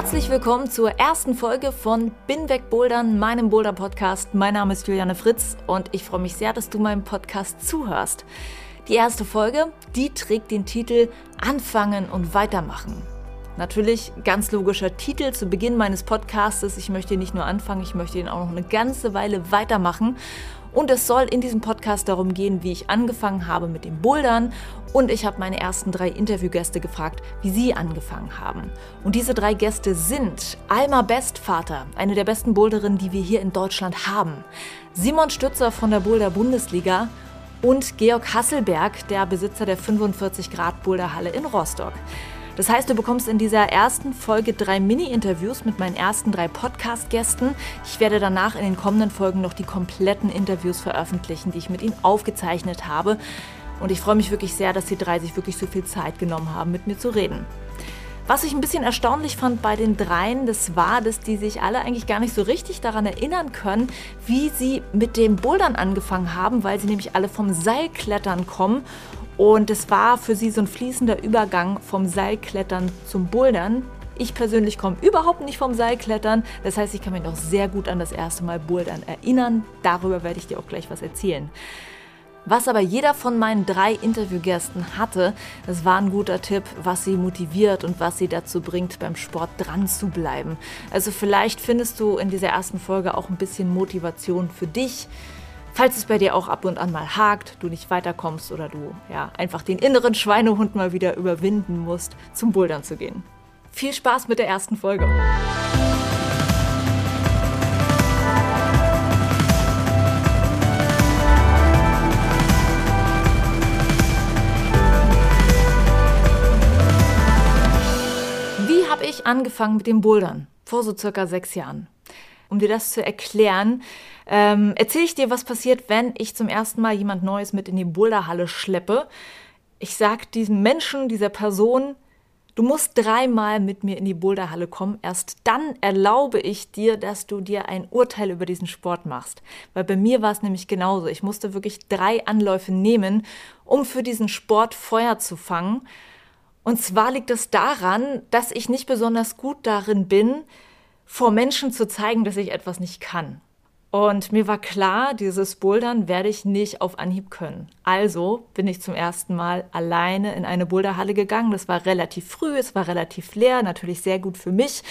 Herzlich willkommen zur ersten Folge von Bin weg Bouldern, meinem Boulder Podcast. Mein Name ist Juliane Fritz und ich freue mich sehr, dass du meinem Podcast zuhörst. Die erste Folge, die trägt den Titel Anfangen und Weitermachen. Natürlich ganz logischer Titel zu Beginn meines Podcastes. Ich möchte nicht nur anfangen, ich möchte ihn auch noch eine ganze Weile weitermachen. Und es soll in diesem Podcast darum gehen, wie ich angefangen habe mit dem Bouldern. Und ich habe meine ersten drei Interviewgäste gefragt, wie sie angefangen haben. Und diese drei Gäste sind Alma Bestvater, eine der besten Boulderinnen, die wir hier in Deutschland haben. Simon Stützer von der Boulder Bundesliga und Georg Hasselberg, der Besitzer der 45 Grad Boulderhalle in Rostock. Das heißt, du bekommst in dieser ersten Folge drei Mini-Interviews mit meinen ersten drei Podcast-Gästen. Ich werde danach in den kommenden Folgen noch die kompletten Interviews veröffentlichen, die ich mit ihnen aufgezeichnet habe. Und ich freue mich wirklich sehr, dass die drei sich wirklich so viel Zeit genommen haben, mit mir zu reden. Was ich ein bisschen erstaunlich fand bei den dreien, das war, dass die sich alle eigentlich gar nicht so richtig daran erinnern können, wie sie mit dem Bouldern angefangen haben, weil sie nämlich alle vom Seilklettern kommen und es war für sie so ein fließender Übergang vom Seilklettern zum Bouldern. Ich persönlich komme überhaupt nicht vom Seilklettern. Das heißt, ich kann mich noch sehr gut an das erste Mal Bouldern erinnern. Darüber werde ich dir auch gleich was erzählen. Was aber jeder von meinen drei Interviewgästen hatte, das war ein guter Tipp, was sie motiviert und was sie dazu bringt, beim Sport dran zu bleiben. Also vielleicht findest du in dieser ersten Folge auch ein bisschen Motivation für dich Falls es bei dir auch ab und an mal hakt, du nicht weiterkommst oder du ja einfach den inneren Schweinehund mal wieder überwinden musst, zum Bouldern zu gehen. Viel Spaß mit der ersten Folge. Wie habe ich angefangen mit dem Bouldern? Vor so circa sechs Jahren. Um dir das zu erklären, ähm, erzähle ich dir, was passiert, wenn ich zum ersten Mal jemand Neues mit in die Boulderhalle schleppe. Ich sage diesem Menschen, dieser Person, du musst dreimal mit mir in die Boulderhalle kommen. Erst dann erlaube ich dir, dass du dir ein Urteil über diesen Sport machst. Weil bei mir war es nämlich genauso. Ich musste wirklich drei Anläufe nehmen, um für diesen Sport Feuer zu fangen. Und zwar liegt es daran, dass ich nicht besonders gut darin bin, vor Menschen zu zeigen, dass ich etwas nicht kann. Und mir war klar, dieses Bouldern werde ich nicht auf Anhieb können. Also bin ich zum ersten Mal alleine in eine Boulderhalle gegangen. Das war relativ früh, es war relativ leer, natürlich sehr gut für mich.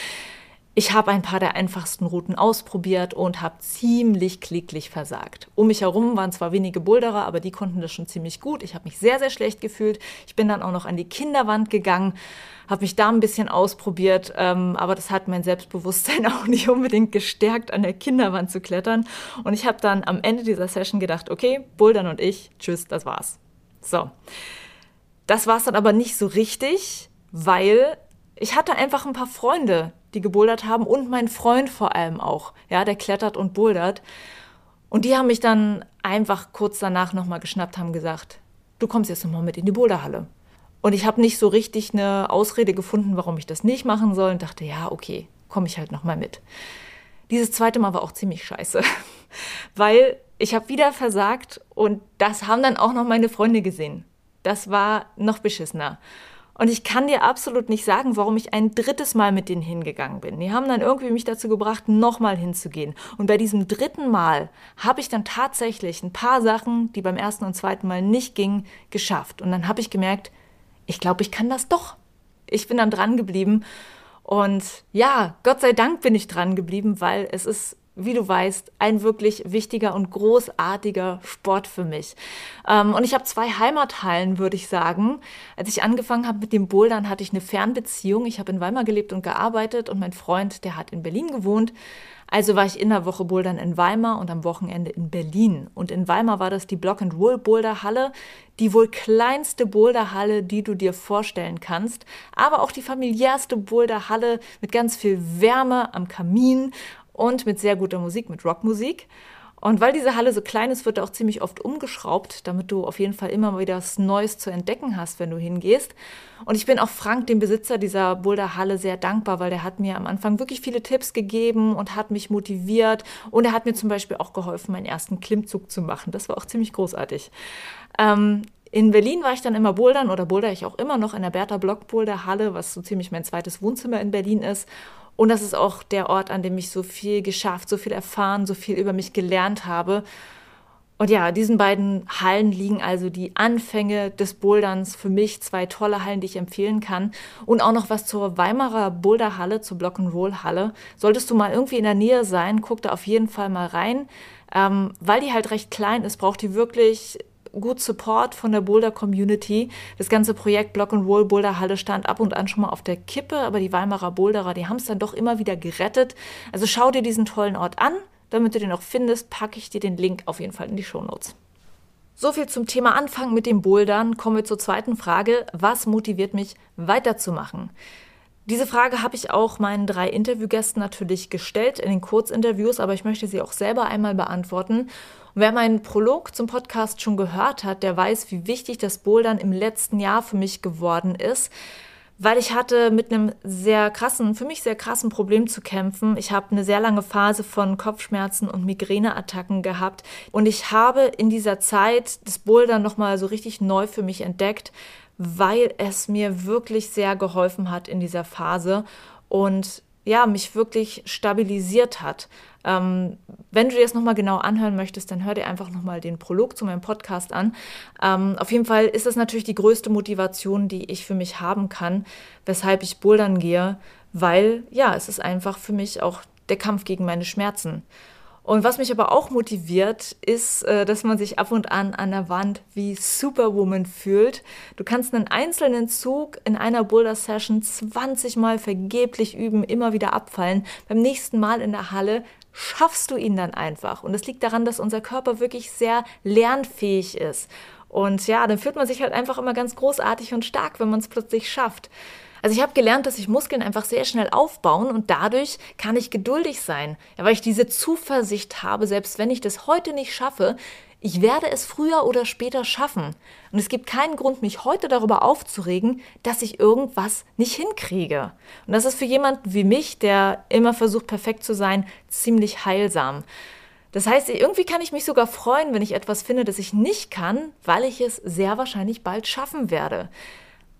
Ich habe ein paar der einfachsten Routen ausprobiert und habe ziemlich klicklich versagt. Um mich herum waren zwar wenige Boulderer, aber die konnten das schon ziemlich gut. Ich habe mich sehr, sehr schlecht gefühlt. Ich bin dann auch noch an die Kinderwand gegangen, habe mich da ein bisschen ausprobiert, ähm, aber das hat mein Selbstbewusstsein auch nicht unbedingt gestärkt, an der Kinderwand zu klettern. Und ich habe dann am Ende dieser Session gedacht, okay, Bouldern und ich, tschüss, das war's. So. Das war's dann aber nicht so richtig, weil ich hatte einfach ein paar Freunde, die gebouldert haben und mein Freund vor allem auch, ja, der klettert und bouldert. Und die haben mich dann einfach kurz danach nochmal geschnappt, haben gesagt, du kommst jetzt nochmal mit in die Boulderhalle. Und ich habe nicht so richtig eine Ausrede gefunden, warum ich das nicht machen soll und dachte, ja, okay, komme ich halt nochmal mit. Dieses zweite Mal war auch ziemlich scheiße, weil ich habe wieder versagt und das haben dann auch noch meine Freunde gesehen. Das war noch beschissener. Und ich kann dir absolut nicht sagen, warum ich ein drittes Mal mit denen hingegangen bin. Die haben dann irgendwie mich dazu gebracht, nochmal hinzugehen. Und bei diesem dritten Mal habe ich dann tatsächlich ein paar Sachen, die beim ersten und zweiten Mal nicht gingen, geschafft. Und dann habe ich gemerkt, ich glaube, ich kann das doch. Ich bin dann dran geblieben. Und ja, Gott sei Dank bin ich dran geblieben, weil es ist wie du weißt, ein wirklich wichtiger und großartiger Sport für mich. Ähm, und ich habe zwei Heimathallen, würde ich sagen. Als ich angefangen habe mit dem Bouldern, hatte ich eine Fernbeziehung. Ich habe in Weimar gelebt und gearbeitet und mein Freund, der hat in Berlin gewohnt. Also war ich in der Woche Bouldern in Weimar und am Wochenende in Berlin. Und in Weimar war das die Block and Roll Boulderhalle, die wohl kleinste Boulderhalle, die du dir vorstellen kannst, aber auch die familiärste Boulderhalle mit ganz viel Wärme am Kamin und mit sehr guter Musik, mit Rockmusik. Und weil diese Halle so klein ist, wird auch ziemlich oft umgeschraubt, damit du auf jeden Fall immer wieder was Neues zu entdecken hast, wenn du hingehst. Und ich bin auch Frank, dem Besitzer dieser Boulderhalle, sehr dankbar, weil der hat mir am Anfang wirklich viele Tipps gegeben und hat mich motiviert. Und er hat mir zum Beispiel auch geholfen, meinen ersten Klimmzug zu machen. Das war auch ziemlich großartig. Ähm, in Berlin war ich dann immer bouldern oder boulder ich auch immer noch in der Bertha Block Boulderhalle, was so ziemlich mein zweites Wohnzimmer in Berlin ist. Und das ist auch der Ort, an dem ich so viel geschafft, so viel erfahren, so viel über mich gelernt habe. Und ja, diesen beiden Hallen liegen also die Anfänge des Boulderns. Für mich zwei tolle Hallen, die ich empfehlen kann. Und auch noch was zur Weimarer Boulderhalle, zur Block'n'Roll-Halle. Solltest du mal irgendwie in der Nähe sein, guck da auf jeden Fall mal rein. Ähm, weil die halt recht klein ist, braucht die wirklich gut Support von der Boulder Community. Das ganze Projekt Block and Roll Boulder Halle stand ab und an schon mal auf der Kippe, aber die Weimarer Boulderer, die haben es dann doch immer wieder gerettet. Also schau dir diesen tollen Ort an. Damit du den auch findest, packe ich dir den Link auf jeden Fall in die Shownotes. So viel zum Thema Anfang mit dem Bouldern. Kommen wir zur zweiten Frage. Was motiviert mich weiterzumachen? Diese Frage habe ich auch meinen drei Interviewgästen natürlich gestellt in den Kurzinterviews, aber ich möchte sie auch selber einmal beantworten. Wer meinen Prolog zum Podcast schon gehört hat, der weiß, wie wichtig das Bouldern im letzten Jahr für mich geworden ist weil ich hatte mit einem sehr krassen, für mich sehr krassen Problem zu kämpfen. Ich habe eine sehr lange Phase von Kopfschmerzen und Migräneattacken gehabt und ich habe in dieser Zeit das Bouldern noch mal so richtig neu für mich entdeckt, weil es mir wirklich sehr geholfen hat in dieser Phase und ja, mich wirklich stabilisiert hat. Ähm, wenn du dir das nochmal genau anhören möchtest, dann hör dir einfach nochmal den Prolog zu meinem Podcast an. Ähm, auf jeden Fall ist das natürlich die größte Motivation, die ich für mich haben kann, weshalb ich bouldern gehe, weil ja, es ist einfach für mich auch der Kampf gegen meine Schmerzen. Und was mich aber auch motiviert, ist, äh, dass man sich ab und an an der Wand wie Superwoman fühlt. Du kannst einen einzelnen Zug in einer Boulder-Session 20 Mal vergeblich üben, immer wieder abfallen. Beim nächsten Mal in der Halle schaffst du ihn dann einfach. Und es liegt daran, dass unser Körper wirklich sehr lernfähig ist. Und ja, dann fühlt man sich halt einfach immer ganz großartig und stark, wenn man es plötzlich schafft. Also ich habe gelernt, dass sich Muskeln einfach sehr schnell aufbauen und dadurch kann ich geduldig sein, ja, weil ich diese Zuversicht habe, selbst wenn ich das heute nicht schaffe, ich werde es früher oder später schaffen. Und es gibt keinen Grund, mich heute darüber aufzuregen, dass ich irgendwas nicht hinkriege. Und das ist für jemanden wie mich, der immer versucht, perfekt zu sein, ziemlich heilsam. Das heißt, irgendwie kann ich mich sogar freuen, wenn ich etwas finde, das ich nicht kann, weil ich es sehr wahrscheinlich bald schaffen werde.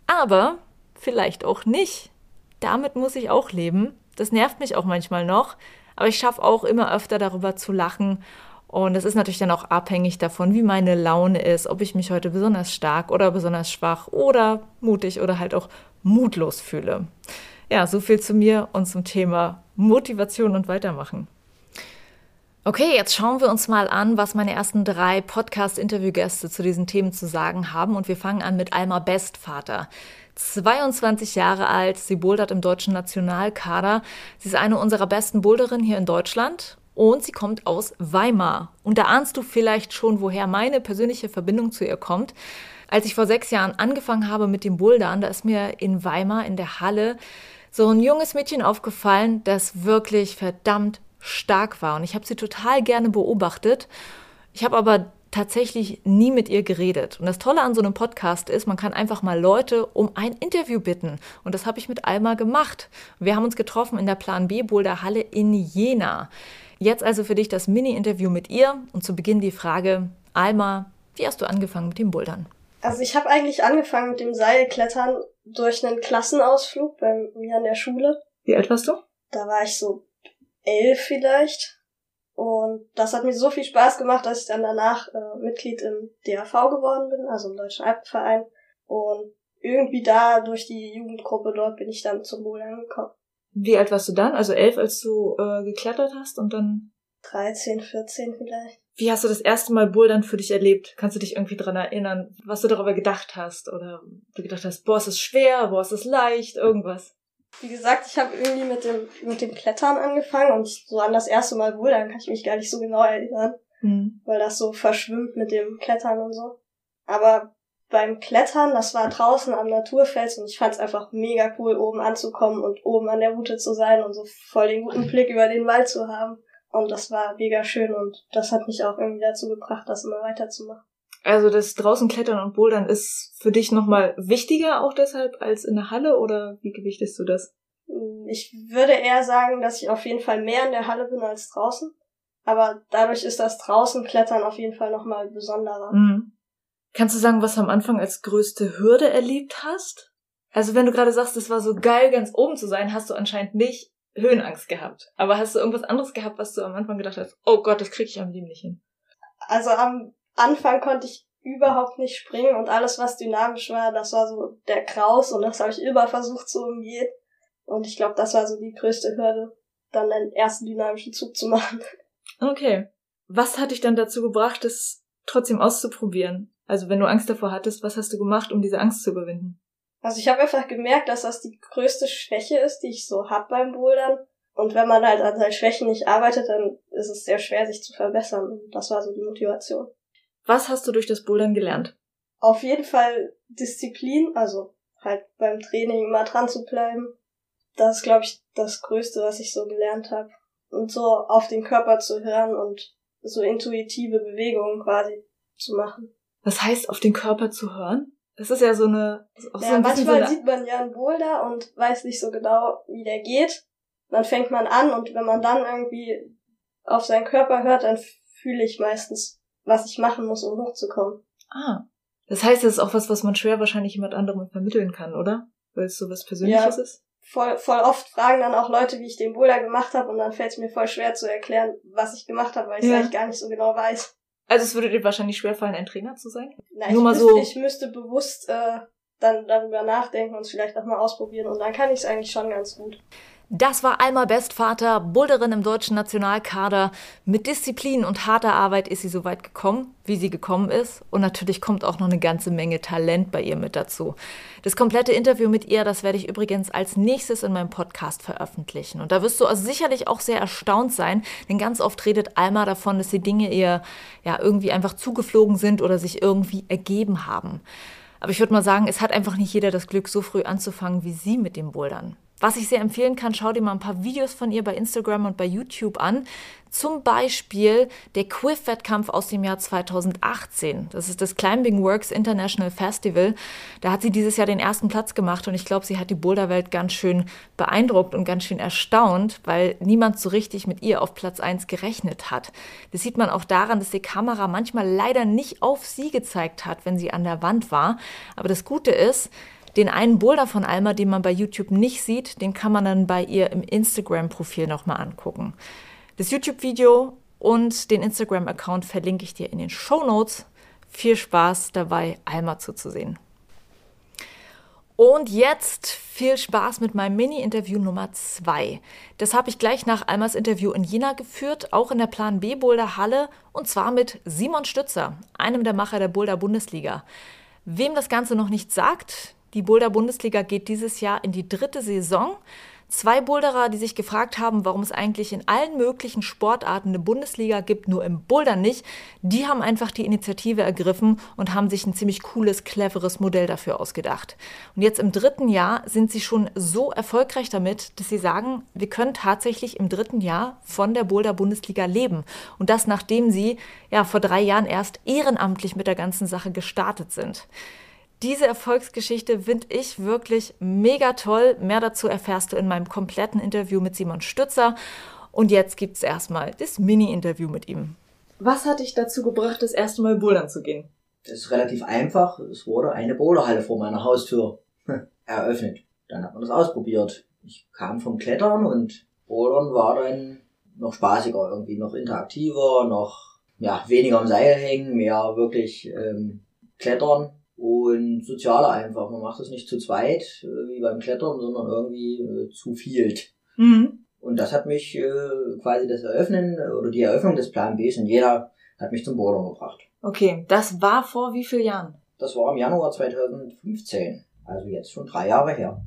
Aber vielleicht auch nicht. Damit muss ich auch leben. Das nervt mich auch manchmal noch, aber ich schaffe auch immer öfter darüber zu lachen. Und es ist natürlich dann auch abhängig davon, wie meine Laune ist, ob ich mich heute besonders stark oder besonders schwach oder mutig oder halt auch mutlos fühle. Ja, so viel zu mir und zum Thema Motivation und Weitermachen. Okay, jetzt schauen wir uns mal an, was meine ersten drei Podcast-Interviewgäste zu diesen Themen zu sagen haben. Und wir fangen an mit Alma Bestvater. 22 Jahre alt, sie bouldert im deutschen Nationalkader. Sie ist eine unserer besten Boulderinnen hier in Deutschland und sie kommt aus Weimar. Und da ahnst du vielleicht schon, woher meine persönliche Verbindung zu ihr kommt. Als ich vor sechs Jahren angefangen habe mit dem Bouldern, da ist mir in Weimar in der Halle so ein junges Mädchen aufgefallen, das wirklich verdammt stark war. Und ich habe sie total gerne beobachtet. Ich habe aber tatsächlich nie mit ihr geredet. Und das Tolle an so einem Podcast ist, man kann einfach mal Leute um ein Interview bitten. Und das habe ich mit Alma gemacht. Wir haben uns getroffen in der Plan B Boulder Halle in Jena. Jetzt also für dich das Mini-Interview mit ihr und zu Beginn die Frage, Alma, wie hast du angefangen mit dem Bouldern? Also ich habe eigentlich angefangen mit dem Seilklettern durch einen Klassenausflug bei mir an der Schule. Wie alt warst du? Da war ich so elf vielleicht. Und das hat mir so viel Spaß gemacht, dass ich dann danach äh, Mitglied im DAV geworden bin, also im Deutschen Alpenverein. Und irgendwie da durch die Jugendgruppe dort bin ich dann zum Bouldern gekommen. Wie alt warst du dann? Also elf, als du äh, geklettert hast und dann 13, 14 vielleicht. Wie hast du das erste Mal Bouldern für dich erlebt? Kannst du dich irgendwie dran erinnern, was du darüber gedacht hast? Oder du gedacht hast, boah, ist es schwer, boah, ist es leicht, irgendwas? Wie gesagt, ich habe irgendwie mit dem, mit dem Klettern angefangen und so an das erste Mal Bouldern kann ich mich gar nicht so genau erinnern, mhm. weil das so verschwimmt mit dem Klettern und so. Aber beim Klettern, das war draußen am Naturfels und ich fand es einfach mega cool, oben anzukommen und oben an der Route zu sein und so voll den guten Blick über den Wald zu haben. Und das war mega schön und das hat mich auch irgendwie dazu gebracht, das immer weiterzumachen. Also das draußen klettern und bouldern ist für dich nochmal wichtiger auch deshalb als in der Halle oder wie gewichtest du das? Ich würde eher sagen, dass ich auf jeden Fall mehr in der Halle bin als draußen. Aber dadurch ist das draußen Klettern auf jeden Fall nochmal besonderer. Mhm. Kannst du sagen, was du am Anfang als größte Hürde erlebt hast? Also wenn du gerade sagst, es war so geil, ganz oben zu sein, hast du anscheinend nicht Höhenangst gehabt. Aber hast du irgendwas anderes gehabt, was du am Anfang gedacht hast, oh Gott, das krieg ich am lieben nicht hin? Also am Anfang konnte ich überhaupt nicht springen und alles, was dynamisch war, das war so der Kraus und das habe ich immer versucht zu umgehen. Und ich glaube, das war so die größte Hürde, dann einen ersten dynamischen Zug zu machen. Okay. Was hat dich dann dazu gebracht, es trotzdem auszuprobieren? Also wenn du Angst davor hattest, was hast du gemacht, um diese Angst zu überwinden? Also ich habe einfach gemerkt, dass das die größte Schwäche ist, die ich so hab beim Bouldern. Und wenn man halt an seinen Schwächen nicht arbeitet, dann ist es sehr schwer, sich zu verbessern. Und das war so die Motivation. Was hast du durch das Bouldern gelernt? Auf jeden Fall Disziplin, also halt beim Training immer dran zu bleiben. Das ist, glaube ich, das Größte, was ich so gelernt habe. Und so auf den Körper zu hören und so intuitive Bewegungen quasi zu machen. Was heißt auf den Körper zu hören? Das ist ja so eine. Auch ja, so ein manchmal so sieht man ja einen Boulder und weiß nicht so genau, wie der geht. Dann fängt man an und wenn man dann irgendwie auf seinen Körper hört, dann fühle ich meistens, was ich machen muss, um hochzukommen. Ah. Das heißt, das ist auch was, was man schwer wahrscheinlich jemand anderem vermitteln kann, oder? Weil es so was Persönliches ja, ist? Voll, voll oft fragen dann auch Leute, wie ich den Boulder gemacht habe und dann fällt es mir voll schwer zu erklären, was ich gemacht habe, weil ich ja. eigentlich gar nicht so genau weiß. Also es würde dir wahrscheinlich schwerfallen, ein Trainer zu sein? Nein, Nur mal müsste, so. ich müsste bewusst äh, dann darüber nachdenken und es vielleicht auch mal ausprobieren und dann kann ich es eigentlich schon ganz gut. Das war Alma Bestvater, Boulderin im deutschen Nationalkader. Mit Disziplin und harter Arbeit ist sie so weit gekommen, wie sie gekommen ist. Und natürlich kommt auch noch eine ganze Menge Talent bei ihr mit dazu. Das komplette Interview mit ihr, das werde ich übrigens als nächstes in meinem Podcast veröffentlichen. Und da wirst du also sicherlich auch sehr erstaunt sein, denn ganz oft redet Alma davon, dass die Dinge ihr ja irgendwie einfach zugeflogen sind oder sich irgendwie ergeben haben. Aber ich würde mal sagen, es hat einfach nicht jeder das Glück, so früh anzufangen wie sie mit dem Bouldern. Was ich sehr empfehlen kann, schau dir mal ein paar Videos von ihr bei Instagram und bei YouTube an. Zum Beispiel der Quiff-Wettkampf aus dem Jahr 2018. Das ist das Climbing Works International Festival. Da hat sie dieses Jahr den ersten Platz gemacht und ich glaube, sie hat die Boulderwelt ganz schön beeindruckt und ganz schön erstaunt, weil niemand so richtig mit ihr auf Platz 1 gerechnet hat. Das sieht man auch daran, dass die Kamera manchmal leider nicht auf sie gezeigt hat, wenn sie an der Wand war. Aber das Gute ist, den einen Boulder von Alma, den man bei YouTube nicht sieht, den kann man dann bei ihr im Instagram-Profil nochmal angucken. Das YouTube-Video und den Instagram-Account verlinke ich dir in den Show Notes. Viel Spaß dabei, Alma zuzusehen. Und jetzt viel Spaß mit meinem Mini-Interview Nummer 2. Das habe ich gleich nach Almas Interview in Jena geführt, auch in der Plan B Boulder Halle und zwar mit Simon Stützer, einem der Macher der Boulder Bundesliga. Wem das Ganze noch nicht sagt, die Boulder Bundesliga geht dieses Jahr in die dritte Saison. Zwei Boulderer, die sich gefragt haben, warum es eigentlich in allen möglichen Sportarten eine Bundesliga gibt, nur im Bouldern nicht, die haben einfach die Initiative ergriffen und haben sich ein ziemlich cooles, cleveres Modell dafür ausgedacht. Und jetzt im dritten Jahr sind sie schon so erfolgreich damit, dass sie sagen, wir können tatsächlich im dritten Jahr von der Boulder Bundesliga leben. Und das nachdem sie ja vor drei Jahren erst ehrenamtlich mit der ganzen Sache gestartet sind. Diese Erfolgsgeschichte finde ich wirklich mega toll. Mehr dazu erfährst du in meinem kompletten Interview mit Simon Stützer. Und jetzt gibt es erstmal das Mini-Interview mit ihm. Was hat dich dazu gebracht, das erste Mal bouldern zu gehen? Das ist relativ einfach. Es wurde eine Boulderhalle vor meiner Haustür eröffnet. Dann hat man das ausprobiert. Ich kam vom Klettern und Bouldern war dann noch spaßiger, irgendwie noch interaktiver, noch ja, weniger am Seil hängen, mehr wirklich ähm, Klettern und sozialer einfach. Man macht es nicht zu zweit, äh, wie beim Klettern, sondern irgendwie äh, zu viel. Mhm. Und das hat mich äh, quasi das Eröffnen oder die Eröffnung des Plan Bs und jeder hat mich zum Bouldern gebracht. Okay, das war vor wie vielen Jahren? Das war im Januar 2015, also jetzt schon drei Jahre her.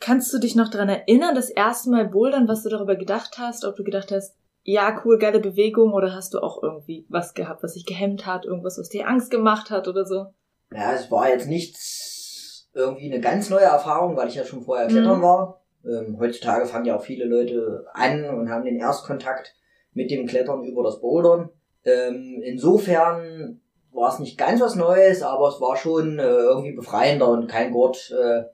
Kannst du dich noch daran erinnern, das erste Mal Bouldern, was du darüber gedacht hast, ob du gedacht hast, ja, cool, geile Bewegung, oder hast du auch irgendwie was gehabt, was dich gehemmt hat, irgendwas, was dir Angst gemacht hat oder so? Ja, es war jetzt nichts irgendwie eine ganz neue Erfahrung, weil ich ja schon vorher klettern mhm. war. Ähm, heutzutage fangen ja auch viele Leute an und haben den Erstkontakt mit dem Klettern über das Bouldern. Ähm, insofern war es nicht ganz was Neues, aber es war schon äh, irgendwie befreiender und kein Gurt äh,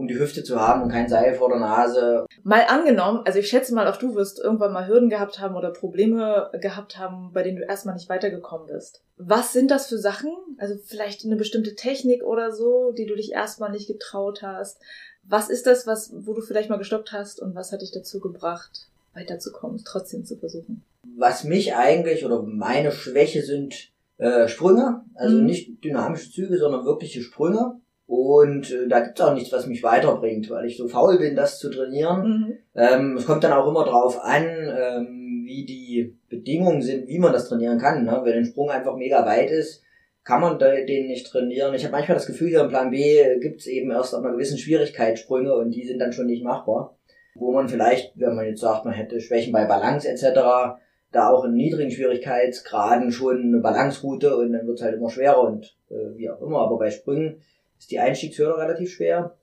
um die Hüfte zu haben und kein Seil vor der Nase. Mal angenommen, also ich schätze mal, auch du wirst irgendwann mal Hürden gehabt haben oder Probleme gehabt haben, bei denen du erstmal nicht weitergekommen bist. Was sind das für Sachen? Also vielleicht eine bestimmte Technik oder so, die du dich erstmal nicht getraut hast. Was ist das, was, wo du vielleicht mal gestoppt hast und was hat dich dazu gebracht, weiterzukommen, trotzdem zu versuchen? Was mich eigentlich oder meine Schwäche sind äh, Sprünge, also mhm. nicht dynamische Züge, sondern wirkliche Sprünge. Und äh, da gibt's auch nichts, was mich weiterbringt, weil ich so faul bin, das zu trainieren. Mhm. Ähm, es kommt dann auch immer drauf an, ähm, wie die Bedingungen sind, wie man das trainieren kann. Ne? Wenn ein Sprung einfach mega weit ist, kann man den nicht trainieren. Ich habe manchmal das Gefühl, hier im Plan B gibt's eben erst ab einer gewissen Schwierigkeit Sprünge und die sind dann schon nicht machbar. Wo man vielleicht, wenn man jetzt sagt, man hätte Schwächen bei Balance etc., da auch in niedrigen Schwierigkeitsgraden schon eine Balanceroute und dann wird's halt immer schwerer und äh, wie auch immer. Aber bei Sprüngen ist die Einstiegshürde relativ schwer.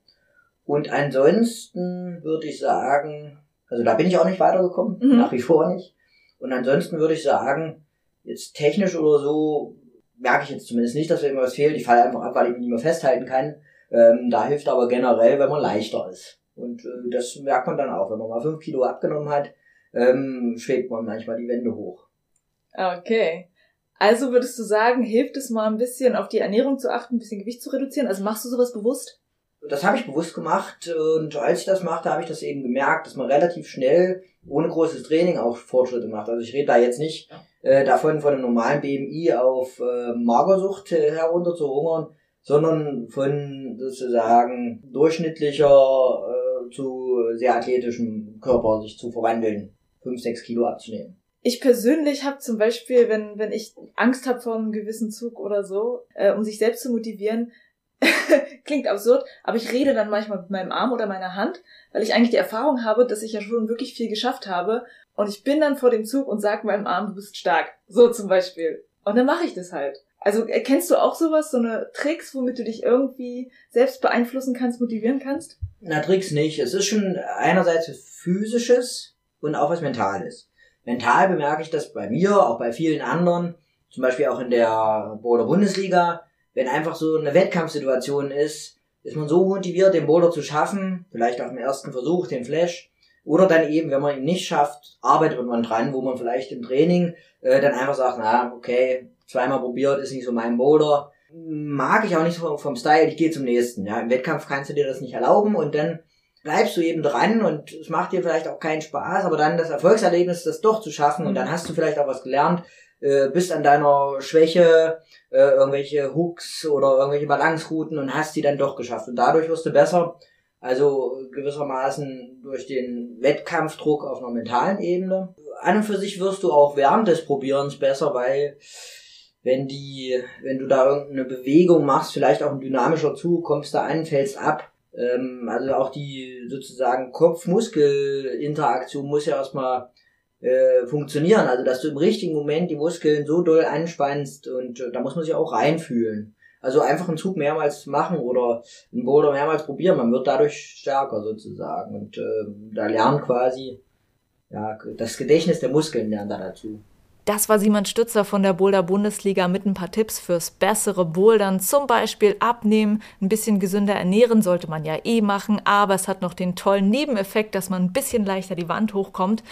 Und ansonsten würde ich sagen, also da bin ich auch nicht weitergekommen, mhm. nach wie vor nicht. Und ansonsten würde ich sagen, jetzt technisch oder so, merke ich jetzt zumindest nicht, dass mir was fehlt. Ich falle einfach ab, weil ich mich nicht mehr festhalten kann. Ähm, da hilft aber generell, wenn man leichter ist. Und äh, das merkt man dann auch. Wenn man mal fünf Kilo abgenommen hat, ähm, schwebt man manchmal die Wände hoch. Okay. Also würdest du sagen, hilft es mal ein bisschen auf die Ernährung zu achten, ein bisschen Gewicht zu reduzieren? Also machst du sowas bewusst? Das habe ich bewusst gemacht und als ich das machte, habe ich das eben gemerkt, dass man relativ schnell ohne großes Training auch Fortschritte macht. Also ich rede da jetzt nicht äh, davon, von einem normalen BMI auf äh, Magersucht äh, herunter zu hungern, sondern von sozusagen durchschnittlicher äh, zu sehr athletischem Körper sich zu verwandeln, fünf, sechs Kilo abzunehmen ich persönlich habe zum Beispiel, wenn, wenn ich Angst habe vor einem gewissen Zug oder so, äh, um sich selbst zu motivieren, klingt absurd, aber ich rede dann manchmal mit meinem Arm oder meiner Hand, weil ich eigentlich die Erfahrung habe, dass ich ja schon wirklich viel geschafft habe. Und ich bin dann vor dem Zug und sage meinem Arm, du bist stark. So zum Beispiel. Und dann mache ich das halt. Also erkennst du auch sowas, so eine Tricks, womit du dich irgendwie selbst beeinflussen kannst, motivieren kannst? Na, Tricks nicht. Es ist schon einerseits Physisches und auch was Mentales. Mental bemerke ich das bei mir, auch bei vielen anderen, zum Beispiel auch in der Boulder Bundesliga, wenn einfach so eine Wettkampfsituation ist, ist man so motiviert, den Boulder zu schaffen, vielleicht auch im ersten Versuch, den Flash, oder dann eben, wenn man ihn nicht schafft, arbeitet man dran, wo man vielleicht im Training äh, dann einfach sagt, na, okay, zweimal probiert, ist nicht so mein Boulder. Mag ich auch nicht vom, vom Style, ich gehe zum nächsten. Ja, Im Wettkampf kannst du dir das nicht erlauben und dann bleibst du eben dran und es macht dir vielleicht auch keinen Spaß, aber dann das Erfolgserlebnis, das doch zu schaffen und dann hast du vielleicht auch was gelernt, äh, bist an deiner Schwäche, äh, irgendwelche Hooks oder irgendwelche Balancerouten und hast die dann doch geschafft und dadurch wirst du besser. Also gewissermaßen durch den Wettkampfdruck auf einer mentalen Ebene. An und für sich wirst du auch während des Probierens besser, weil wenn die, wenn du da irgendeine Bewegung machst, vielleicht auch ein dynamischer Zug, kommst da an, fällst ab, ähm, also auch die sozusagen Kopf-Muskel-Interaktion muss ja erstmal äh, funktionieren. Also dass du im richtigen Moment die Muskeln so doll anspannst und äh, da muss man sich auch reinfühlen. Also einfach einen Zug mehrmals machen oder einen Boulder mehrmals probieren. Man wird dadurch stärker sozusagen. Und äh, da lernt quasi ja, das Gedächtnis der Muskeln lernt da dazu. Das war Simon Stützer von der Boulder Bundesliga mit ein paar Tipps fürs bessere Bouldern. Zum Beispiel abnehmen, ein bisschen gesünder ernähren sollte man ja eh machen, aber es hat noch den tollen Nebeneffekt, dass man ein bisschen leichter die Wand hochkommt.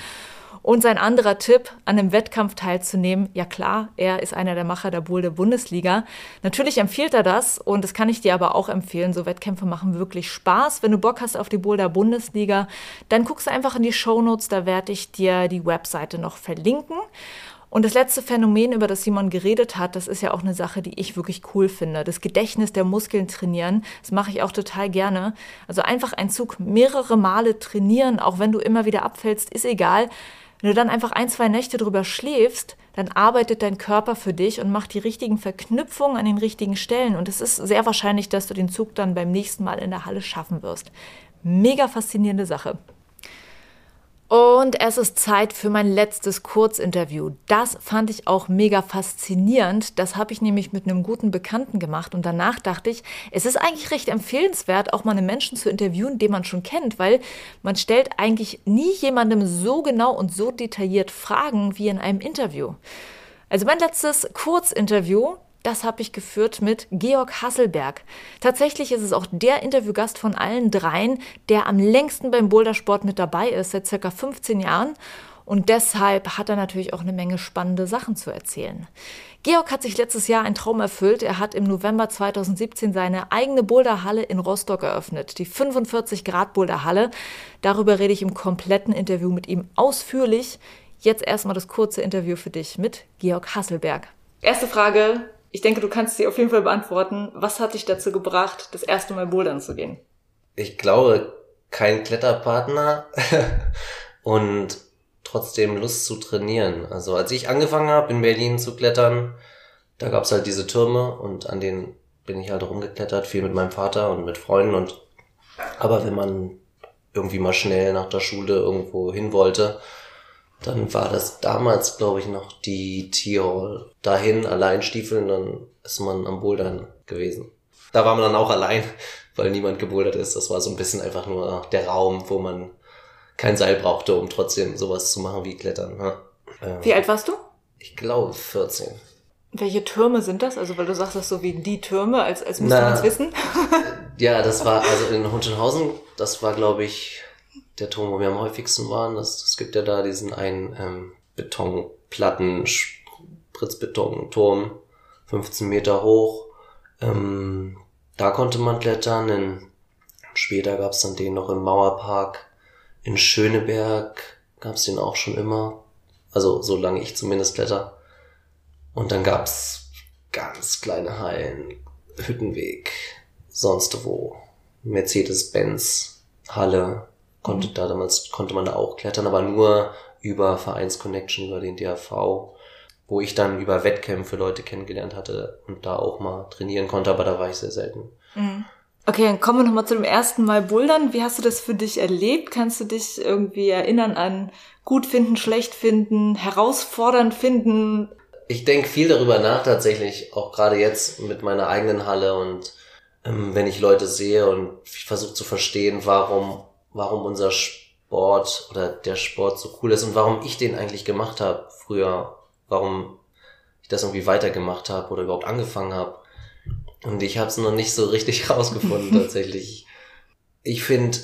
Und sein anderer Tipp, an einem Wettkampf teilzunehmen, ja klar, er ist einer der Macher der Boulder Bundesliga. Natürlich empfiehlt er das und das kann ich dir aber auch empfehlen. So Wettkämpfe machen wirklich Spaß. Wenn du Bock hast auf die Boulder Bundesliga, dann guckst du einfach in die Show Notes, da werde ich dir die Webseite noch verlinken. Und das letzte Phänomen, über das Simon geredet hat, das ist ja auch eine Sache, die ich wirklich cool finde. Das Gedächtnis der Muskeln trainieren, das mache ich auch total gerne. Also einfach einen Zug mehrere Male trainieren, auch wenn du immer wieder abfällst, ist egal. Wenn du dann einfach ein, zwei Nächte drüber schläfst, dann arbeitet dein Körper für dich und macht die richtigen Verknüpfungen an den richtigen Stellen. Und es ist sehr wahrscheinlich, dass du den Zug dann beim nächsten Mal in der Halle schaffen wirst. Mega faszinierende Sache. Und es ist Zeit für mein letztes Kurzinterview. Das fand ich auch mega faszinierend. Das habe ich nämlich mit einem guten Bekannten gemacht. Und danach dachte ich, es ist eigentlich recht empfehlenswert, auch mal einen Menschen zu interviewen, den man schon kennt, weil man stellt eigentlich nie jemandem so genau und so detailliert Fragen wie in einem Interview. Also mein letztes Kurzinterview, das habe ich geführt mit Georg Hasselberg. Tatsächlich ist es auch der Interviewgast von allen dreien, der am längsten beim Bouldersport mit dabei ist, seit circa 15 Jahren. Und deshalb hat er natürlich auch eine Menge spannende Sachen zu erzählen. Georg hat sich letztes Jahr einen Traum erfüllt. Er hat im November 2017 seine eigene Boulderhalle in Rostock eröffnet, die 45 Grad Boulderhalle. Darüber rede ich im kompletten Interview mit ihm ausführlich. Jetzt erstmal das kurze Interview für dich mit Georg Hasselberg. Erste Frage, ich denke, du kannst sie auf jeden Fall beantworten. Was hat dich dazu gebracht, das erste Mal bouldern zu gehen? Ich glaube, kein Kletterpartner und trotzdem Lust zu trainieren. Also als ich angefangen habe in Berlin zu klettern, da gab's halt diese Türme und an denen bin ich halt rumgeklettert, viel mit meinem Vater und mit Freunden und aber wenn man irgendwie mal schnell nach der Schule irgendwo hin wollte, dann war das damals, glaube ich, noch die Tierhall. Dahin allein stiefeln, dann ist man am Bouldern gewesen. Da war man dann auch allein, weil niemand gebouldert ist. Das war so ein bisschen einfach nur der Raum, wo man kein Seil brauchte, um trotzdem sowas zu machen wie Klettern. Ja. Ähm, wie alt warst du? Ich glaube 14. Welche Türme sind das? Also weil du sagst das so wie die Türme, als, als müsste man es wissen. ja, das war also in Hunschenhausen, das war glaube ich der Turm, wo wir am häufigsten waren. Das, das gibt ja da diesen einen ähm, Betonplatten, Spritzbeton-Turm, 15 Meter hoch. Ähm, da konnte man klettern. In, später gab's dann den noch im Mauerpark. In Schöneberg gab's den auch schon immer. Also solange ich zumindest kletter. Und dann gab's ganz kleine Hallen, Hüttenweg, sonst wo. Mercedes-Benz, Halle, konnte da damals, konnte man da auch klettern, aber nur über Vereinsconnection, über den DAV, wo ich dann über Wettkämpfe Leute kennengelernt hatte und da auch mal trainieren konnte, aber da war ich sehr selten. Mhm. Okay, dann kommen wir nochmal zu dem ersten Mal Bouldern. Wie hast du das für dich erlebt? Kannst du dich irgendwie erinnern an gut finden, schlecht finden, herausfordernd finden? Ich denke viel darüber nach tatsächlich, auch gerade jetzt mit meiner eigenen Halle und ähm, wenn ich Leute sehe und ich versuche zu verstehen, warum warum unser Sport oder der Sport so cool ist und warum ich den eigentlich gemacht habe früher, warum ich das irgendwie weitergemacht habe oder überhaupt angefangen habe. Und ich habe es noch nicht so richtig rausgefunden tatsächlich. Ich finde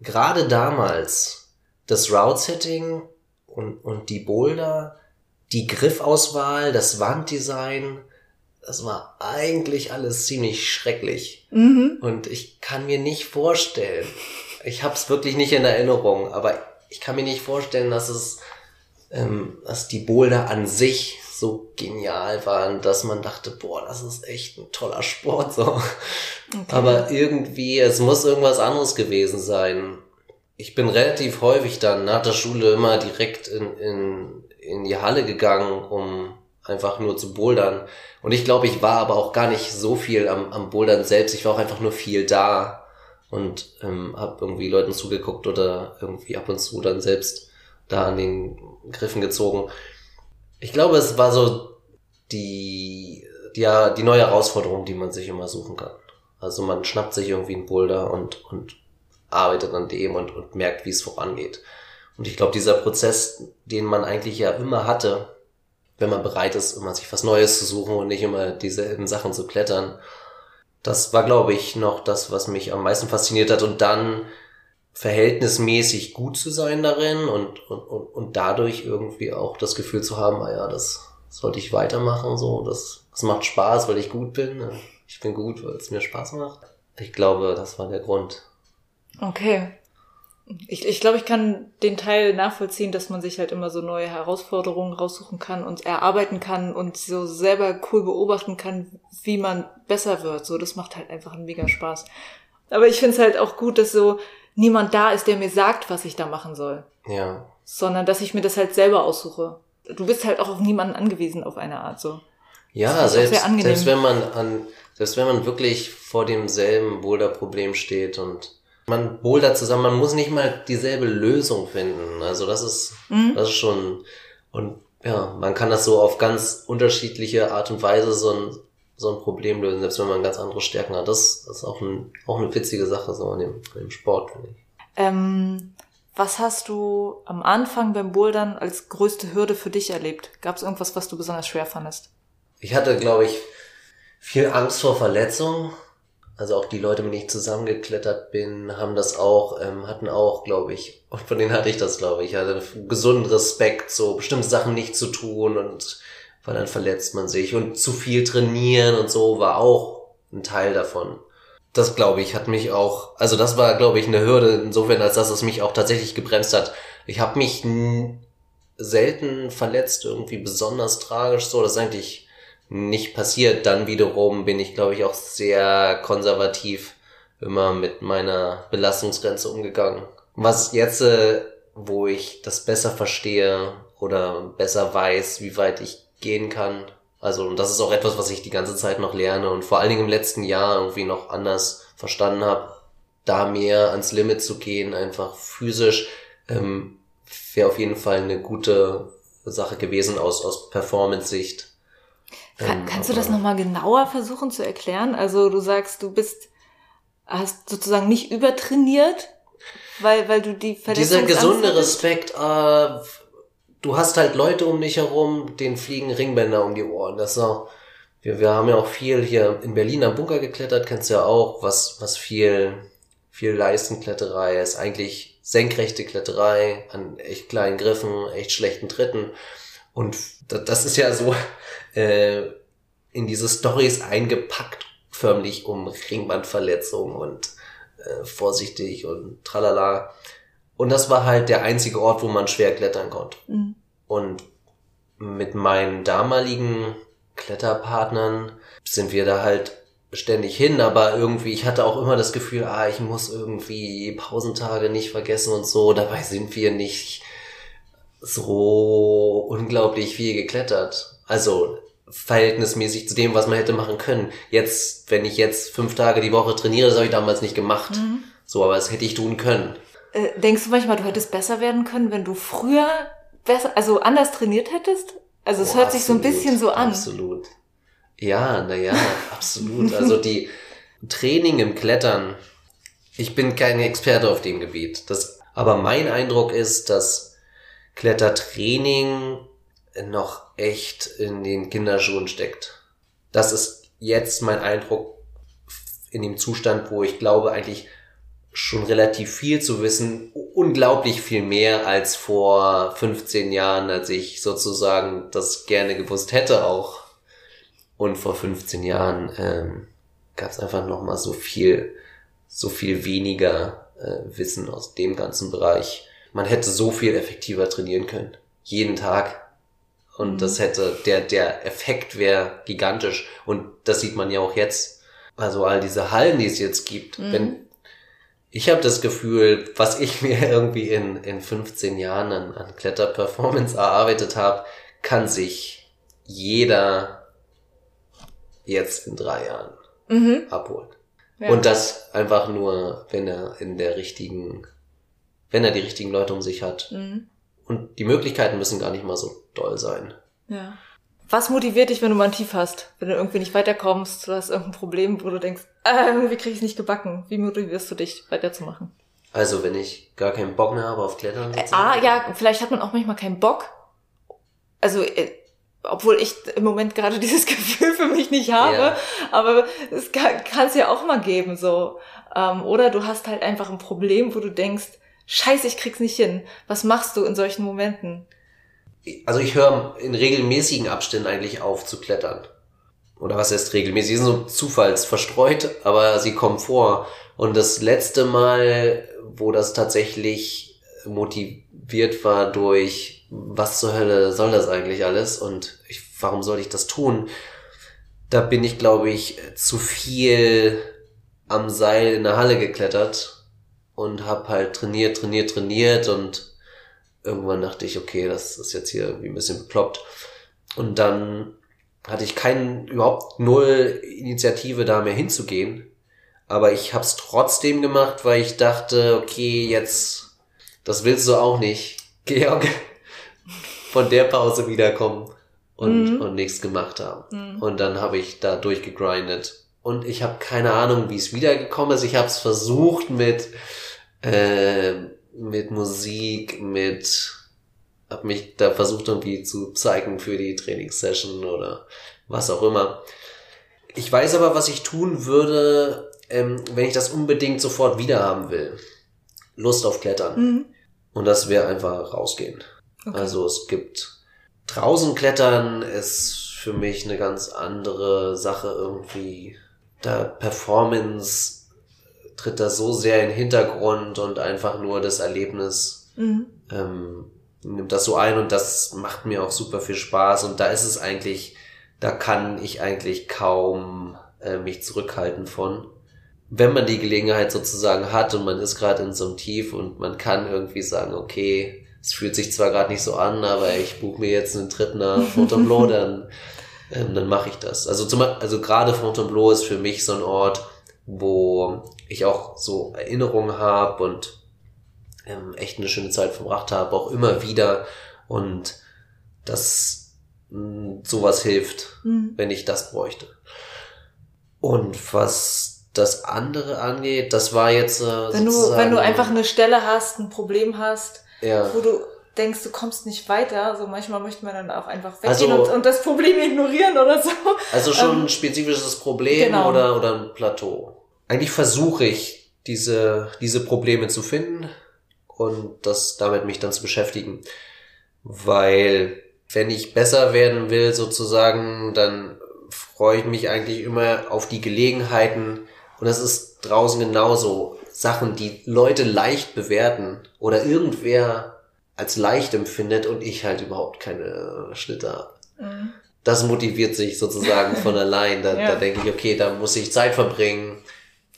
gerade damals das Route-Setting und, und die Boulder, die Griffauswahl, das Wanddesign, das war eigentlich alles ziemlich schrecklich. Mhm. Und ich kann mir nicht vorstellen, ich habe es wirklich nicht in Erinnerung, aber ich kann mir nicht vorstellen, dass es, ähm, dass die Boulder an sich so genial waren, dass man dachte, boah, das ist echt ein toller Sport so. Okay. Aber irgendwie, es muss irgendwas anderes gewesen sein. Ich bin relativ häufig dann nach der Schule immer direkt in, in, in die Halle gegangen, um einfach nur zu bouldern. Und ich glaube, ich war aber auch gar nicht so viel am, am Bouldern selbst. Ich war auch einfach nur viel da und ähm, habe irgendwie Leuten zugeguckt oder irgendwie ab und zu dann selbst da an den Griffen gezogen. Ich glaube, es war so die, die, die neue Herausforderung, die man sich immer suchen kann. Also man schnappt sich irgendwie einen Boulder und, und arbeitet an dem und, und merkt, wie es vorangeht. Und ich glaube, dieser Prozess, den man eigentlich ja immer hatte, wenn man bereit ist, immer sich was Neues zu suchen und nicht immer dieselben Sachen zu klettern, das war, glaube ich, noch das, was mich am meisten fasziniert hat. Und dann verhältnismäßig gut zu sein darin und, und, und, und dadurch irgendwie auch das Gefühl zu haben, ah ja, das sollte ich weitermachen, so, das, das macht Spaß, weil ich gut bin. Ich bin gut, weil es mir Spaß macht. Ich glaube, das war der Grund. Okay. Ich, ich glaube, ich kann den Teil nachvollziehen, dass man sich halt immer so neue Herausforderungen raussuchen kann und erarbeiten kann und so selber cool beobachten kann, wie man besser wird. So, das macht halt einfach einen mega Spaß. Aber ich finde es halt auch gut, dass so niemand da ist, der mir sagt, was ich da machen soll. Ja. Sondern dass ich mir das halt selber aussuche. Du bist halt auch auf niemanden angewiesen auf eine Art so. Ja, selbst, selbst wenn man an, selbst wenn man wirklich vor demselben Boulder-Problem steht und man bouldert zusammen, man muss nicht mal dieselbe Lösung finden. Also das ist, mhm. das ist schon, und ja, man kann das so auf ganz unterschiedliche Art und Weise so ein, so ein Problem lösen, selbst wenn man ganz andere Stärken hat. Das, das ist auch, ein, auch eine witzige Sache so in dem, in dem Sport, finde ich. Ähm, was hast du am Anfang beim Bouldern als größte Hürde für dich erlebt? Gab es irgendwas, was du besonders schwer fandest? Ich hatte, glaube ich, viel Angst vor Verletzungen also auch die Leute, mit denen ich zusammengeklettert bin, haben das auch, ähm, hatten auch, glaube ich, und von denen hatte ich das, glaube ich, also gesunden Respekt, so bestimmte Sachen nicht zu tun und weil dann verletzt man sich und zu viel trainieren und so war auch ein Teil davon. Das, glaube ich, hat mich auch, also das war, glaube ich, eine Hürde insofern, als dass es mich auch tatsächlich gebremst hat. Ich habe mich selten verletzt, irgendwie besonders tragisch so, das ist eigentlich nicht passiert. Dann wiederum bin ich, glaube ich, auch sehr konservativ immer mit meiner Belastungsgrenze umgegangen. Was jetzt, äh, wo ich das besser verstehe oder besser weiß, wie weit ich gehen kann. Also, und das ist auch etwas, was ich die ganze Zeit noch lerne und vor allen Dingen im letzten Jahr irgendwie noch anders verstanden habe, da mehr ans Limit zu gehen, einfach physisch, ähm, wäre auf jeden Fall eine gute Sache gewesen aus, aus Performance-Sicht. Kann, ähm, kannst du das nochmal genauer versuchen zu erklären? Also du sagst, du bist, hast sozusagen nicht übertrainiert, weil, weil du die Verletzung. Dieser gesunde Respekt, äh, du hast halt Leute um dich herum, denen fliegen Ringbänder um die Ohren. Das ist auch, wir, wir haben ja auch viel hier in Berlin am Bunker geklettert, kennst du ja auch, was, was viel, viel Leistenkletterei ist. Eigentlich senkrechte Kletterei an echt kleinen Griffen, echt schlechten Tritten. Und das ist ja so, äh, in diese Stories eingepackt, förmlich um Ringbandverletzungen und äh, vorsichtig und tralala. Und das war halt der einzige Ort, wo man schwer klettern konnte. Mhm. Und mit meinen damaligen Kletterpartnern sind wir da halt ständig hin, aber irgendwie, ich hatte auch immer das Gefühl, ah, ich muss irgendwie Pausentage nicht vergessen und so. Dabei sind wir nicht so unglaublich viel geklettert. Also verhältnismäßig zu dem, was man hätte machen können. Jetzt, wenn ich jetzt fünf Tage die Woche trainiere, das habe ich damals nicht gemacht. Mhm. So, aber das hätte ich tun können. Äh, denkst du manchmal, du hättest besser werden können, wenn du früher besser, also anders trainiert hättest? Also es oh, hört absolut, sich so ein bisschen so an. Absolut. Ja, naja, absolut. Also die Training im Klettern, ich bin kein Experte auf dem Gebiet. Das, aber mein Eindruck ist, dass Klettertraining noch echt in den Kinderschuhen steckt. Das ist jetzt mein Eindruck in dem Zustand, wo ich glaube eigentlich schon relativ viel zu wissen, unglaublich viel mehr als vor 15 Jahren, als ich sozusagen das gerne gewusst hätte auch. Und vor 15 Jahren ähm, gab es einfach noch mal so viel, so viel weniger äh, Wissen aus dem ganzen Bereich. Man hätte so viel effektiver trainieren können. Jeden Tag und mhm. das hätte, der, der Effekt wäre gigantisch. Und das sieht man ja auch jetzt. Also all diese Hallen, die es jetzt gibt. Mhm. Wenn, ich habe das Gefühl, was ich mir irgendwie in, in 15 Jahren an, an Kletterperformance erarbeitet habe, kann sich jeder jetzt in drei Jahren mhm. abholen. Ja. Und das einfach nur, wenn er in der richtigen, wenn er die richtigen Leute um sich hat. Mhm. Und die Möglichkeiten müssen gar nicht mal so doll sein. Ja. Was motiviert dich, wenn du mal ein Tief hast? Wenn du irgendwie nicht weiterkommst, du hast irgendein Problem, wo du denkst, ah, irgendwie krieg ich es nicht gebacken. Wie motivierst du dich, weiterzumachen? Also, wenn ich gar keinen Bock mehr habe auf Klettern. Äh, ah, ja, vielleicht hat man auch manchmal keinen Bock. Also, äh, obwohl ich im Moment gerade dieses Gefühl für mich nicht habe, ja. aber es kann es ja auch mal geben, so. Ähm, oder du hast halt einfach ein Problem, wo du denkst, scheiße, ich krieg's nicht hin. Was machst du in solchen Momenten? Also ich höre in regelmäßigen Abständen eigentlich auf zu klettern. Oder was heißt regelmäßig? Sie sind so zufallsverstreut, aber sie kommen vor. Und das letzte Mal, wo das tatsächlich motiviert war durch, was zur Hölle soll das eigentlich alles und ich, warum soll ich das tun? Da bin ich, glaube ich, zu viel am Seil in der Halle geklettert und habe halt trainiert, trainiert, trainiert und irgendwann dachte ich, okay, das ist jetzt hier irgendwie ein bisschen bekloppt. Und dann hatte ich keinen, überhaupt null Initiative da mehr hinzugehen. Aber ich habe es trotzdem gemacht, weil ich dachte, okay, jetzt, das willst du auch nicht, Georg, von der Pause wiederkommen und, mhm. und nichts gemacht haben. Mhm. Und dann habe ich da durchgegrindet. Und ich habe keine Ahnung, wie es wiedergekommen ist. Ich habe es versucht mit, äh, mit Musik, mit habe mich da versucht irgendwie zu zeigen für die Trainingssession oder was auch immer. Ich weiß aber, was ich tun würde, ähm, wenn ich das unbedingt sofort wieder haben will. Lust auf Klettern. Mhm. Und das wäre einfach rausgehen. Okay. Also es gibt draußen Klettern ist für mich eine ganz andere Sache irgendwie. Da Performance tritt da so sehr in den Hintergrund und einfach nur das Erlebnis mhm. ähm, nimmt das so ein und das macht mir auch super viel Spaß und da ist es eigentlich, da kann ich eigentlich kaum äh, mich zurückhalten von. Wenn man die Gelegenheit sozusagen hat und man ist gerade in so einem Tief und man kann irgendwie sagen, okay, es fühlt sich zwar gerade nicht so an, aber ich buche mir jetzt einen nach Fontainebleau, dann, ähm, dann mache ich das. Also zum also gerade Fontainebleau ist für mich so ein Ort, wo ich auch so Erinnerungen habe und ähm, echt eine schöne Zeit verbracht habe, auch immer wieder. Und das mh, mm, sowas hilft, mhm. wenn ich das bräuchte. Und was das andere angeht, das war jetzt äh, wenn du wenn du einfach eine Stelle hast, ein Problem hast, ja. wo du denkst, du kommst nicht weiter, so manchmal möchte man dann auch einfach weggehen also, und, und, das Problem ignorieren oder so. Also schon ähm, ein spezifisches Problem genau. oder oder ein Plateau. Eigentlich versuche ich diese diese Probleme zu finden und das damit mich dann zu beschäftigen. Weil wenn ich besser werden will sozusagen, dann freue ich mich eigentlich immer auf die Gelegenheiten und das ist draußen genauso. Sachen, die Leute leicht bewerten oder irgendwer als leicht empfindet und ich halt überhaupt keine Schnitte habe. Mhm. Das motiviert sich sozusagen von allein. Da, ja. da denke ich, okay, da muss ich Zeit verbringen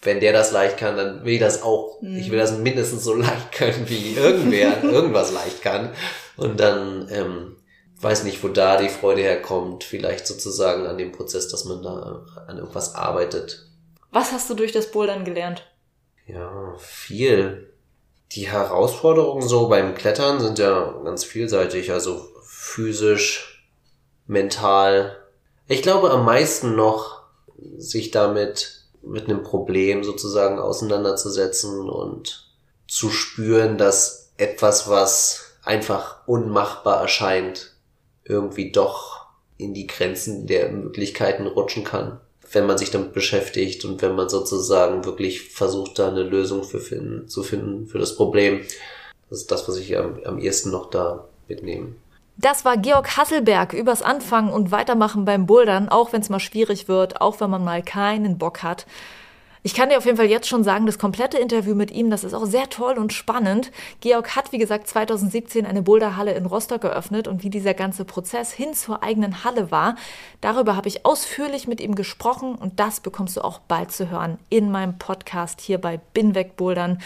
wenn der das leicht kann, dann will ich das auch. Mhm. Ich will das mindestens so leicht können, wie irgendwer irgendwas leicht kann. Und dann ähm, weiß nicht, wo da die Freude herkommt. Vielleicht sozusagen an dem Prozess, dass man da an irgendwas arbeitet. Was hast du durch das Bouldern gelernt? Ja, viel. Die Herausforderungen so beim Klettern sind ja ganz vielseitig, also physisch, mental. Ich glaube am meisten noch sich damit mit einem Problem sozusagen auseinanderzusetzen und zu spüren, dass etwas, was einfach unmachbar erscheint, irgendwie doch in die Grenzen der Möglichkeiten rutschen kann, wenn man sich damit beschäftigt und wenn man sozusagen wirklich versucht, da eine Lösung für finden, zu finden für das Problem. Das ist das, was ich am, am ehesten noch da mitnehme. Das war Georg Hasselberg übers Anfangen und Weitermachen beim Bouldern, auch wenn es mal schwierig wird, auch wenn man mal keinen Bock hat. Ich kann dir auf jeden Fall jetzt schon sagen, das komplette Interview mit ihm, das ist auch sehr toll und spannend. Georg hat, wie gesagt, 2017 eine Boulderhalle in Rostock geöffnet und wie dieser ganze Prozess hin zur eigenen Halle war, darüber habe ich ausführlich mit ihm gesprochen und das bekommst du auch bald zu hören in meinem Podcast hier bei Binweg Bouldern.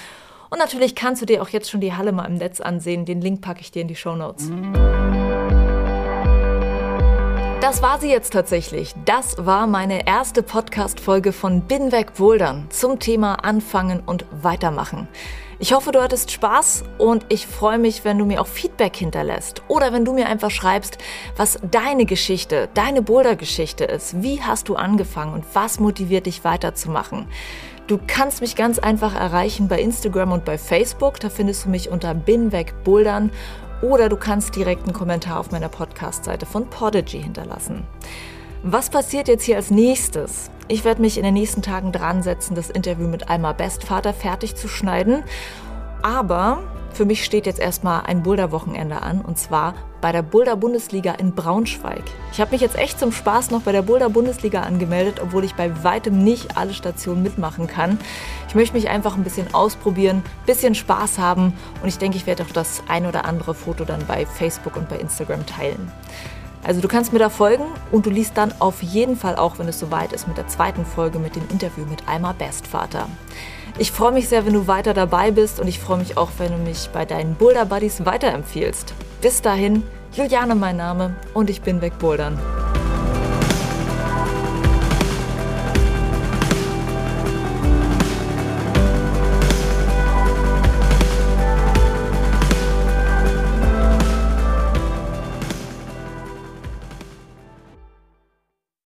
Und natürlich kannst du dir auch jetzt schon die Halle mal im Netz ansehen. Den Link packe ich dir in die Show Notes. Das war sie jetzt tatsächlich. Das war meine erste Podcast-Folge von Binweg Bouldern zum Thema Anfangen und Weitermachen. Ich hoffe, du hattest Spaß und ich freue mich, wenn du mir auch Feedback hinterlässt oder wenn du mir einfach schreibst, was deine Geschichte, deine Boulder-Geschichte ist. Wie hast du angefangen und was motiviert dich weiterzumachen? Du kannst mich ganz einfach erreichen bei Instagram und bei Facebook. Da findest du mich unter Binweg Bouldern oder du kannst direkt einen Kommentar auf meiner Podcast-Seite von Podigy hinterlassen. Was passiert jetzt hier als nächstes? Ich werde mich in den nächsten Tagen dran setzen, das Interview mit Alma Bestvater fertig zu schneiden. Aber Für mich steht jetzt erstmal ein Boulder-Wochenende an und zwar bei der Boulder-Bundesliga in Braunschweig. Ich habe mich jetzt echt zum Spaß noch bei der Boulder-Bundesliga angemeldet, obwohl ich bei weitem nicht alle Stationen mitmachen kann. Ich möchte mich einfach ein bisschen ausprobieren, ein bisschen Spaß haben und ich denke, ich werde auch das ein oder andere Foto dann bei Facebook und bei Instagram teilen. Also du kannst mir da folgen und du liest dann auf jeden Fall auch, wenn es soweit ist, mit der zweiten Folge mit dem Interview mit Alma Bestvater. Ich freue mich sehr, wenn du weiter dabei bist und ich freue mich auch, wenn du mich bei deinen Boulder Buddies weiterempfiehlst. Bis dahin, Juliane mein Name und ich bin weg Bouldern.